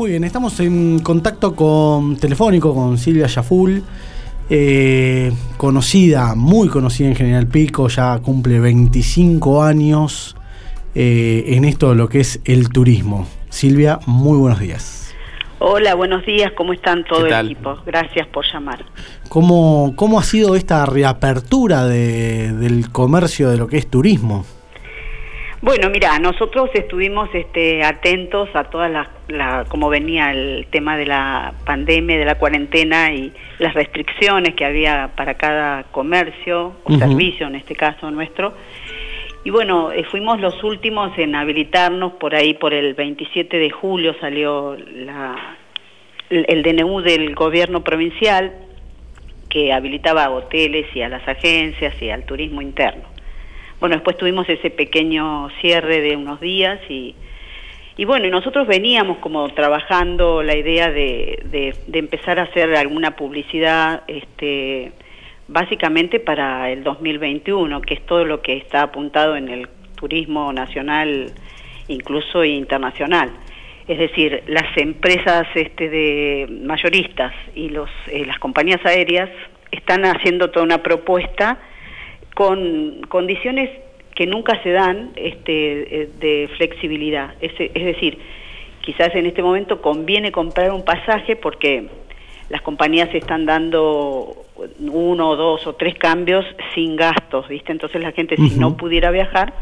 Muy bien, estamos en contacto con telefónico con Silvia Yaful, eh, conocida, muy conocida en General Pico, ya cumple 25 años eh, en esto de lo que es el turismo. Silvia, muy buenos días. Hola, buenos días, ¿cómo están todo el equipo? Gracias por llamar. ¿Cómo, cómo ha sido esta reapertura de, del comercio de lo que es turismo? Bueno, mira, nosotros estuvimos este, atentos a todas las, la, como venía el tema de la pandemia, de la cuarentena y las restricciones que había para cada comercio o servicio, en este caso nuestro. Y bueno, eh, fuimos los últimos en habilitarnos por ahí, por el 27 de julio salió la, el DNU del gobierno provincial que habilitaba a hoteles y a las agencias y al turismo interno. Bueno, después tuvimos ese pequeño cierre de unos días y, y bueno, nosotros veníamos como trabajando la idea de, de, empezar a hacer alguna publicidad, este, básicamente para el 2021, que es todo lo que está apuntado en el turismo nacional, incluso internacional. Es decir, las empresas este, de mayoristas y los, eh, las compañías aéreas están haciendo toda una propuesta con condiciones que nunca se dan este, eh, de flexibilidad. Es, es decir, quizás en este momento conviene comprar un pasaje porque las compañías están dando uno, dos o tres cambios sin gastos, ¿viste? Entonces la gente si no pudiera viajar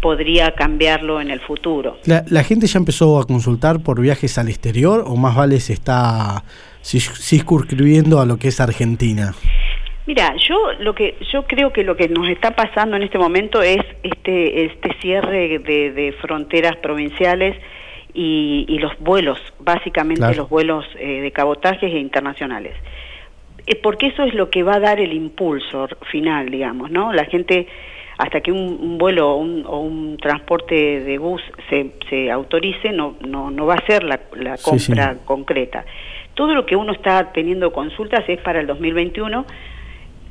podría cambiarlo en el futuro. La, ¿La, gente ya empezó a consultar por viajes al exterior o más vale se está circunscribiendo a lo que es Argentina? Mira, yo lo que yo creo que lo que nos está pasando en este momento es este este cierre de, fronteras provinciales y, los vuelos, básicamente los vuelos eh, de cabotajes e internacionales. Eh, porque eso es lo que va a dar el impulso final, digamos, ¿no? La gente hasta que un, vuelo o un, transporte de bus se, se autorice, no, no, no va a ser la, compra concreta. Todo lo que uno está teniendo consultas es para el 2021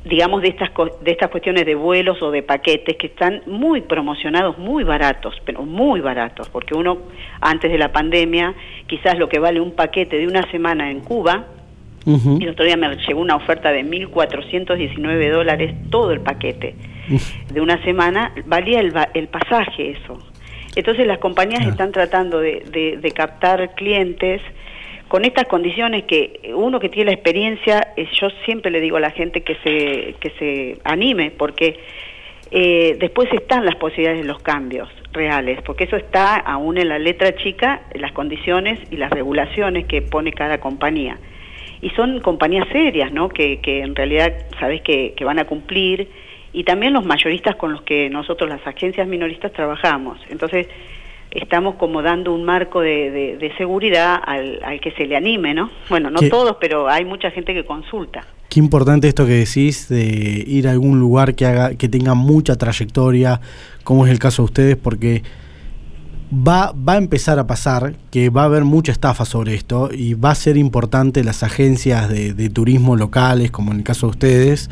digamos, de estas, de estas cuestiones de vuelos o de paquetes que están muy promocionados, muy baratos, pero muy baratos, porque uno antes de la pandemia, quizás lo que vale un paquete de una semana en Cuba, y el otro día me llegó una oferta de 1.419 dólares todo el paquete de una semana, valía el, el pasaje eso. Entonces las compañías están tratando de, de, de captar clientes con estas condiciones que uno que tiene la experiencia, eh, yo siempre le digo a la gente que se, que se anime, porque eh, después están las posibilidades de los cambios reales, porque eso está aún en la letra chica, las condiciones y las regulaciones que pone cada compañía. Y son compañías serias, ¿no? Que, que en realidad sabes que, que van a cumplir, y también los mayoristas con los que nosotros, las agencias minoristas, trabajamos. Entonces, estamos como dando un marco de, de, seguridad al, al, que se le anime, ¿no? Bueno, no todos, pero hay mucha gente que consulta. Qué importante esto que decís de ir a algún lugar que haga que tenga mucha trayectoria, como es el caso de ustedes, porque va, va a empezar a pasar que va a haber mucha estafa sobre esto y va a ser importante las agencias de, de turismo locales, como en el caso de ustedes,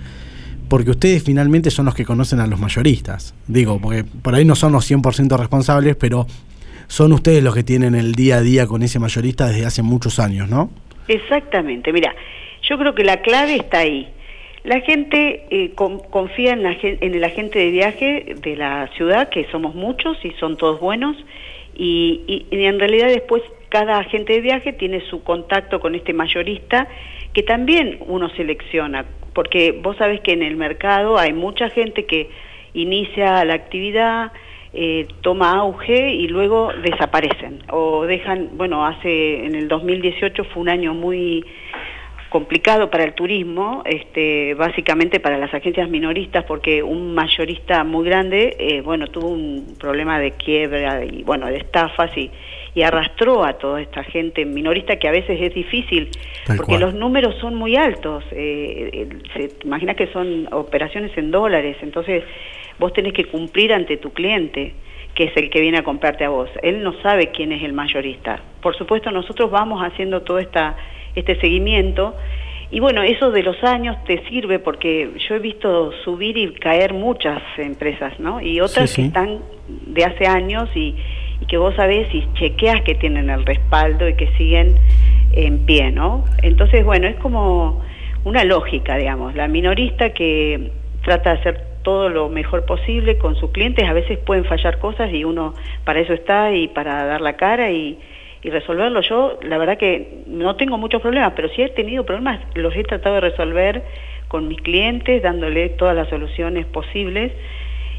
porque ustedes finalmente son los que conocen a los mayoristas. Digo, porque por ahí no son los 100% responsables, pero son ustedes los que tienen el día a día con ese mayorista desde hace muchos años, ¿no? Exactamente, mira, yo creo que la clave está ahí. La gente eh, confía en, la, en el agente de viaje de la ciudad, que somos muchos y son todos buenos, y, y, en realidad después cada agente de viaje tiene su contacto con este mayorista, que también uno selecciona, porque vos sabés que en el mercado hay mucha gente que inicia la actividad, eh, toma auge y luego desaparecen. O dejan, bueno, hace en el 2018 fue un año muy complicado para el turismo, este, básicamente para las agencias minoristas, porque un mayorista muy grande, eh, bueno, tuvo un problema de quiebra y, bueno, de estafas y, y arrastró a toda esta gente minorista que a veces es difícil, porque los números son muy altos, eh, se imagina que son operaciones en dólares, entonces vos tenés que cumplir ante tu cliente que es el que viene a comprarte a vos. Él no sabe quién es el mayorista. Por supuesto, nosotros vamos haciendo todo esta, este seguimiento y bueno, eso de los años te sirve porque yo he visto subir y caer muchas empresas, ¿no? Y otras que están de hace años y, y que vos sabés y chequeas que tienen el respaldo y que siguen en pie, ¿no? Entonces, bueno, es como una lógica, digamos, la minorista que trata de hacer todo lo mejor posible con sus clientes, a veces pueden fallar cosas y uno para eso está y para dar la cara y, y resolverlo. Yo, la verdad que no tengo muchos problemas, pero si he tenido problemas, los he tratado de resolver con mis clientes, dándole todas las soluciones posibles.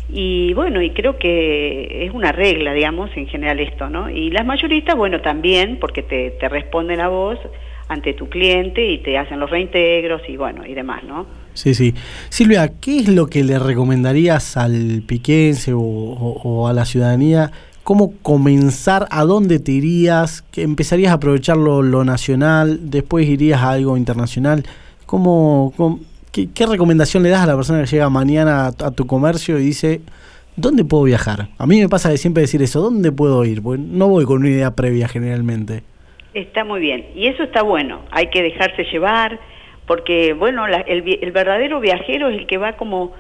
Y bueno, y creo que es una regla, digamos, en general esto, ¿no? Y las mayoristas, bueno, también, porque te, te responden a vos ante tu cliente y te hacen los reintegros y bueno, y demás, ¿no? Sí, sí. Silvia, ¿qué es lo que le recomendarías al piquense o, a la ciudadanía? ¿Cómo comenzar? ¿A dónde te irías? ¿Que ¿Empezarías a aprovechar lo, nacional? ¿Después irías a algo internacional? ¿Cómo, qué, recomendación le das a la persona que llega mañana a, tu comercio y dice, ¿dónde puedo viajar? A mí me pasa de siempre decir eso, ¿dónde puedo ir? Porque no voy con una idea previa generalmente. Está muy bien. Y eso está bueno. Hay que dejarse llevar, porque, bueno, el, verdadero viajero es el que va como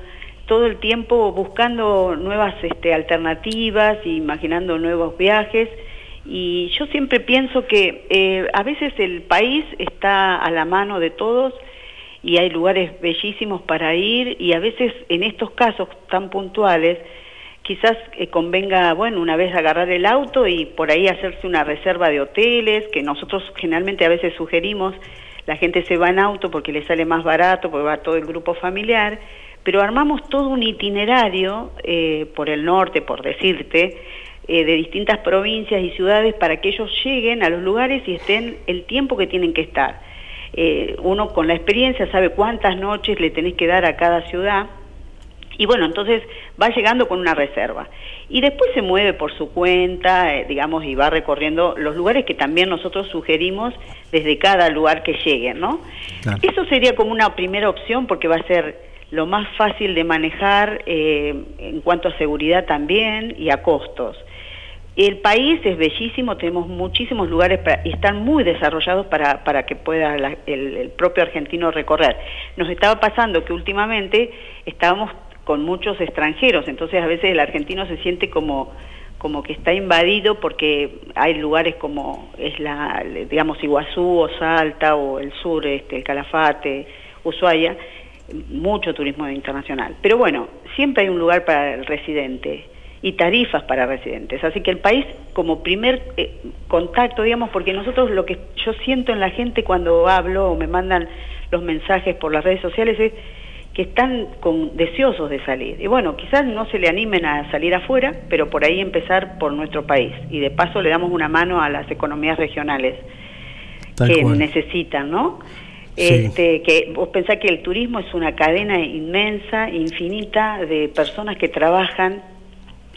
todo el tiempo buscando nuevas este, alternativas, imaginando nuevos viajes. Y yo siempre pienso que eh, a veces el país está a la mano de todos y hay lugares bellísimos para ir y a veces en estos casos tan puntuales quizás eh, convenga, bueno, una vez agarrar el auto y por ahí hacerse una reserva de hoteles, que nosotros generalmente a veces sugerimos, la gente se va en auto porque le sale más barato, porque va todo el grupo familiar, pero armamos todo un itinerario eh, por el norte, por decirte, eh, de distintas provincias y ciudades para que ellos lleguen a los lugares y estén el tiempo que tienen que estar. uno con la experiencia sabe cuántas noches le tenés que dar a cada ciudad y bueno, entonces va llegando con una reserva. Y después se mueve por su cuenta, eh, digamos, y va recorriendo los lugares que también nosotros sugerimos desde cada lugar que llegue, ¿no? Eso sería como una primera opción porque va a ser lo más fácil de manejar eh, en cuanto a seguridad también y a costos. El país es bellísimo, tenemos muchísimos lugares y están muy desarrollados para, para que pueda el, el propio argentino recorrer. Nos estaba pasando que últimamente estábamos con muchos extranjeros, entonces a veces el argentino se siente como como que está invadido porque hay lugares como es la digamos Iguazú o Salta o el sur este el Calafate, Ushuaia, mucho turismo internacional. Pero bueno, siempre hay un lugar para el residente y tarifas para residentes. Así que el país como primer eh, contacto, digamos, porque nosotros lo que yo siento en la gente cuando hablo o me mandan los mensajes por las redes sociales es que están con, deseosos de salir. Y bueno, quizás no se le animen a salir afuera, pero por ahí empezar por nuestro país. Y de paso le damos una mano a las economías regionales que necesitan, ¿no? Este, que vos pensás que el turismo es una cadena inmensa, infinita de personas que trabajan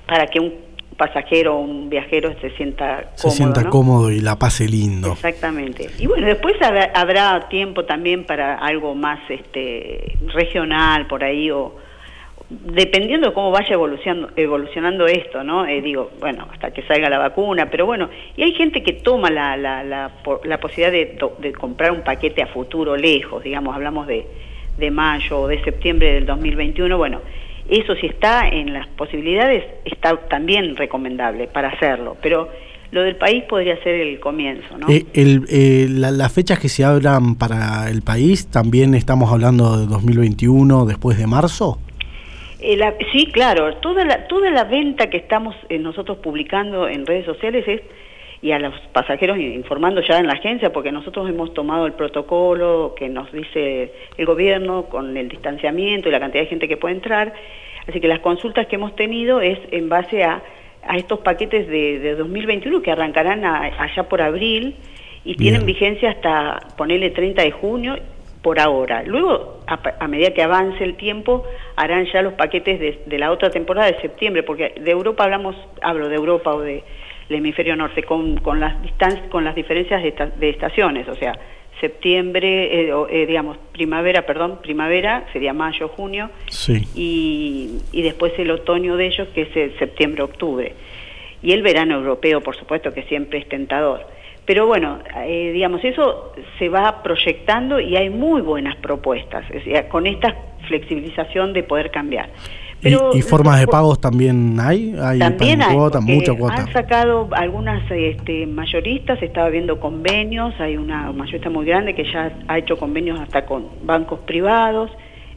para que un pasajero o un viajero se sienta cómodo. Se sienta cómodo y la pase lindo. Exactamente. Y bueno, después habrá, tiempo también para algo más este regional por ahí o dependiendo de cómo vaya evolucionando, evolucionando esto, ¿no? Eh, digo, bueno, hasta que salga la vacuna, pero bueno, y hay gente que toma la, la, la, la posibilidad de, de comprar un paquete a futuro lejos, digamos, hablamos de, de mayo o de septiembre del 2021, bueno, eso si está en las posibilidades, está también recomendable para hacerlo, pero lo del país podría ser el comienzo. ¿no? Eh, eh, las fechas que se abran para el país, también estamos hablando de 2021, después de marzo. Eh, sí, claro, toda la, toda la venta que estamos nosotros publicando en redes sociales es y a los pasajeros informando ya en la agencia, porque nosotros hemos tomado el protocolo que nos dice el gobierno con el distanciamiento y la cantidad de gente que puede entrar. Así que las consultas que hemos tenido es en base a, a estos paquetes de, de 2021 que arrancarán allá por abril y tienen vigencia hasta ponerle 30 de junio por ahora. Luego, a, medida que avance el tiempo, harán ya los paquetes de, de la otra temporada de septiembre, porque de Europa hablamos, hablo de Europa o de el hemisferio norte con, con las distancias, con las diferencias de, estaciones, o sea, septiembre, eh, eh, digamos, primavera, perdón, primavera sería mayo, junio, y, y después el otoño de ellos que es el septiembre, octubre. Y el verano europeo, por supuesto, que siempre es tentador. Pero bueno, eh, digamos, eso se va proyectando y hay muy buenas propuestas, o sea, con esta flexibilización de poder cambiar. ¿Y, formas de pagos también hay? ¿Hay también hay, cuota, mucha cuota? Han sacado algunas este, mayoristas, estaba viendo convenios, hay una mayorista muy grande que ya ha hecho convenios hasta con bancos privados,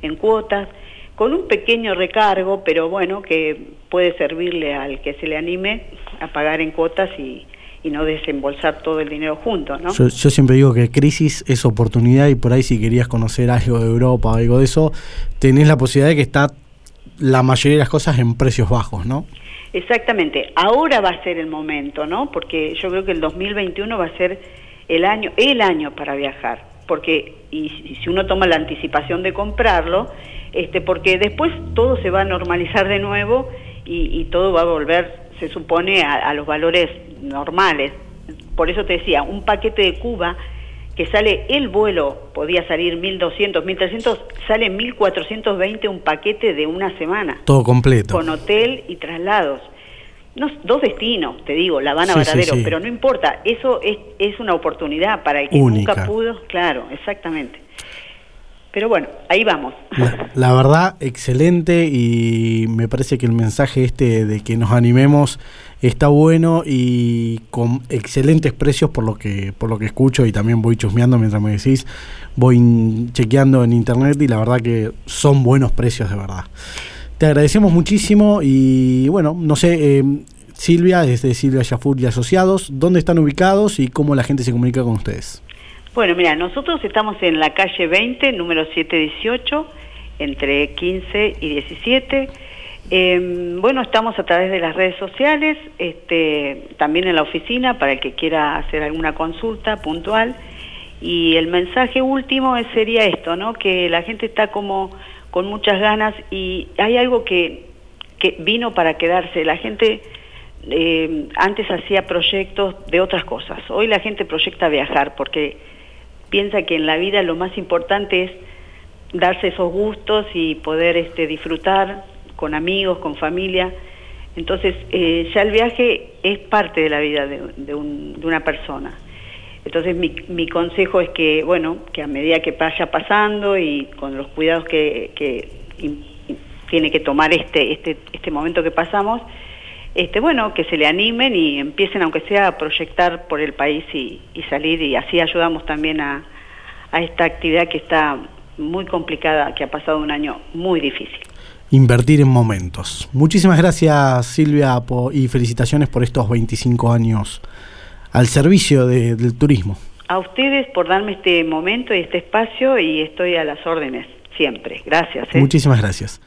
en cuotas, con un pequeño recargo, pero bueno, que puede servirle al que se le anime a pagar en cuotas y, y no desembolsar todo el dinero junto, ¿no? Yo, siempre digo que crisis es oportunidad y por ahí si querías conocer algo de Europa o algo de eso, tenés la posibilidad de que está la mayoría de las cosas en precios bajos, ¿no? Exactamente. Ahora va a ser el momento, ¿no? Porque yo creo que el 2021 va a ser el año, el año para viajar, porque y, si uno toma la anticipación de comprarlo, este, porque después todo se va a normalizar de nuevo y, todo va a volver, se supone, a los valores normales. Por eso te decía, un paquete de Cuba que sale el vuelo, podía salir 1.200, 1.300, sale 1.420 un paquete de una semana. Todo completo. Con hotel y traslados. No, dos destinos, te digo, La Habana, Varadero, pero no importa, eso es, es una oportunidad para el que nunca pudo, claro, exactamente. Pero bueno, ahí vamos. La, verdad, excelente y me parece que el mensaje este de que nos animemos está bueno y con excelentes precios por lo que por lo que escucho y también voy chusmeando mientras me decís, voy chequeando en internet y la verdad que son buenos precios de verdad. Te agradecemos muchísimo y bueno, no sé, eh, Silvia, desde Silvia Yafur y Asociados, ¿dónde están ubicados y cómo la gente se comunica con ustedes? Bueno, mira, nosotros estamos en la calle 20, número 718, entre 15 y 17. Em, bueno, estamos a través de las redes sociales, este, también en la oficina para el que quiera hacer alguna consulta puntual. Y el mensaje último sería esto, ¿no? Que la gente está como con muchas ganas y hay algo que, que vino para quedarse. La gente eh, antes hacía proyectos de otras cosas. Hoy la gente proyecta viajar porque piensa que en la vida lo más importante es darse esos gustos y poder este, disfrutar con amigos, con familia. Entonces, eh, ya el viaje es parte de la vida de, una persona. Entonces, mi, consejo es que, bueno, que a medida que vaya pasando y con los cuidados que, tiene que tomar este, este, este momento que pasamos, este, bueno, que se le animen y empiecen, aunque sea, a proyectar por el país y, salir y así ayudamos también a, esta actividad que está muy complicada, que ha pasado un año muy difícil. Invertir en momentos. Muchísimas gracias Silvia y felicitaciones por estos 25 años al servicio del turismo. A ustedes por darme este momento y este espacio y estoy a las órdenes siempre. Gracias. ¿eh? Muchísimas gracias.